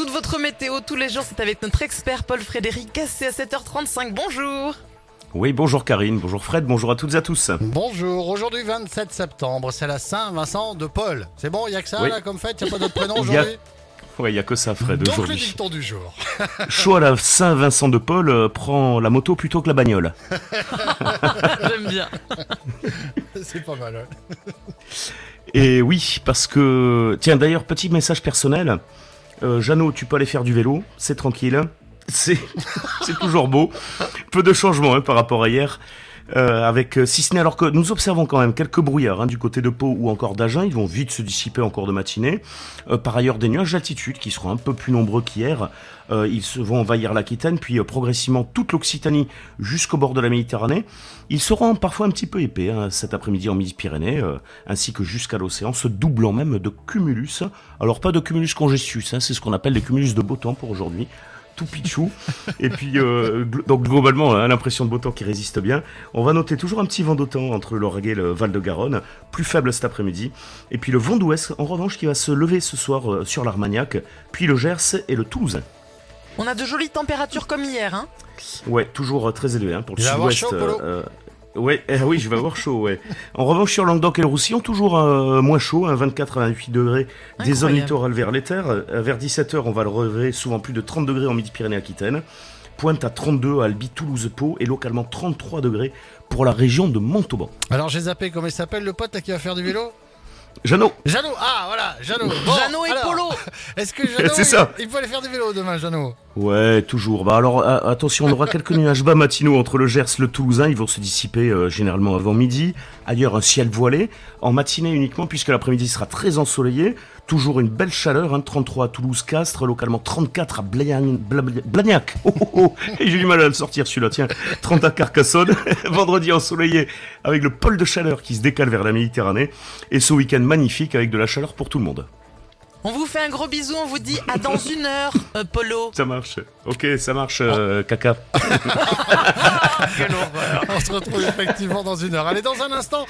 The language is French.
Toute votre météo tous les jours, c'est avec notre expert Paul-Frédéric Cassé à 7h35. Bonjour Oui, bonjour Karine, bonjour Fred, bonjour à toutes et à tous. Bonjour, aujourd'hui 27 septembre, c'est la Saint-Vincent de Paul. C'est bon, il y a que ça Oui. là comme fête, il n'y a pas d'autre prénom aujourd'hui? Ouais, il y a que ça Fred Donc le aujourd'hui. dicton du jour. Chaud à la Saint-Vincent de Paul euh, prend la moto plutôt que la bagnole. J'aime bien. c'est pas mal. ouais. Et oui, parce que... Tiens, d'ailleurs, petit message personnel. Euh, Jeannot, tu peux aller faire du vélo, c'est tranquille. C'est toujours beau. Peu de changements hein, par rapport à hier. Euh, avec, euh, si ce n'est alors que nous observons quand même quelques brouillards hein, du côté de Pau ou encore d'Agen, ils vont vite se dissiper en cours de matinée. Euh, par ailleurs, des nuages d'altitude qui seront un peu plus nombreux qu'hier. Euh, ils vont envahir l'Aquitaine, puis progressivement toute l'Occitanie jusqu'au bord de la Méditerranée. Ils seront parfois un petit peu épais hein, cet après-midi en Midi-Pyrénées, ainsi que jusqu'à l'océan, se doublant même de cumulus. Alors pas de cumulus congestus, hein, c'est ce qu'on appelle des cumulus de beau temps pour aujourd'hui. Tout pichou. Et puis, euh, gl- donc globalement, hein, l'impression de beau temps qui résiste bien. On va noter toujours un petit vent d'automne entre l'Orgue et le Val-de-Garonne, plus faible cet après-midi. Et puis le vent d'ouest, en revanche, qui va se lever ce soir euh, sur l'Armagnac, puis le Gers et le Toulousain. On a de jolies températures comme hier. Hein Ouais, toujours euh, très élevé hein, pour le sud-ouest. euh, ouais, eh oui, je vais avoir chaud, ouais. En revanche, sur Languedoc et le Roussillon, toujours euh, moins chaud, hein, 24 à 28 degrés, des zones littorales vers les terres. Euh, vers 17h, on va le relever souvent plus de 30 degrés en Midi-Pyrénées-Aquitaine. Pointe à 32 à Albi, Toulouse, Pau et localement 33 degrés pour la région de Montauban. Alors j'ai zappé, comment il s'appelle le pote là, qui va faire du vélo? Jeannot, Jeannot Ah voilà, Jeannot Bon, Jeannot et alors, Polo Est-ce que Jeannot, il- ça. il, peut aller faire du vélo demain, Jeannot? Ouais, toujours. Bah alors a- attention, on aura quelques nuages bas matinaux entre le Gers et le Toulousain. Ils vont se dissiper euh, généralement avant midi. Ailleurs, un ciel voilé. En matinée uniquement, puisque l'après-midi sera très ensoleillé. Toujours une belle chaleur, hein, 33 à Toulouse-Castres, localement 34 à Blagnac. Bla- Bla- Blagnac. Oh, oh, oh. J'ai du mal à le sortir celui-là, tiens. 30 à Carcassonne. Vendredi ensoleillé avec le pôle de chaleur qui se décale vers la Méditerranée. Et ce week-end magnifique avec de la chaleur pour tout le monde. On vous fait un gros bisou, on vous dit à dans une heure, euh, Polo. Ça marche. Ok, ça marche, euh, caca. On se retrouve effectivement dans une heure. Allez, dans un instant,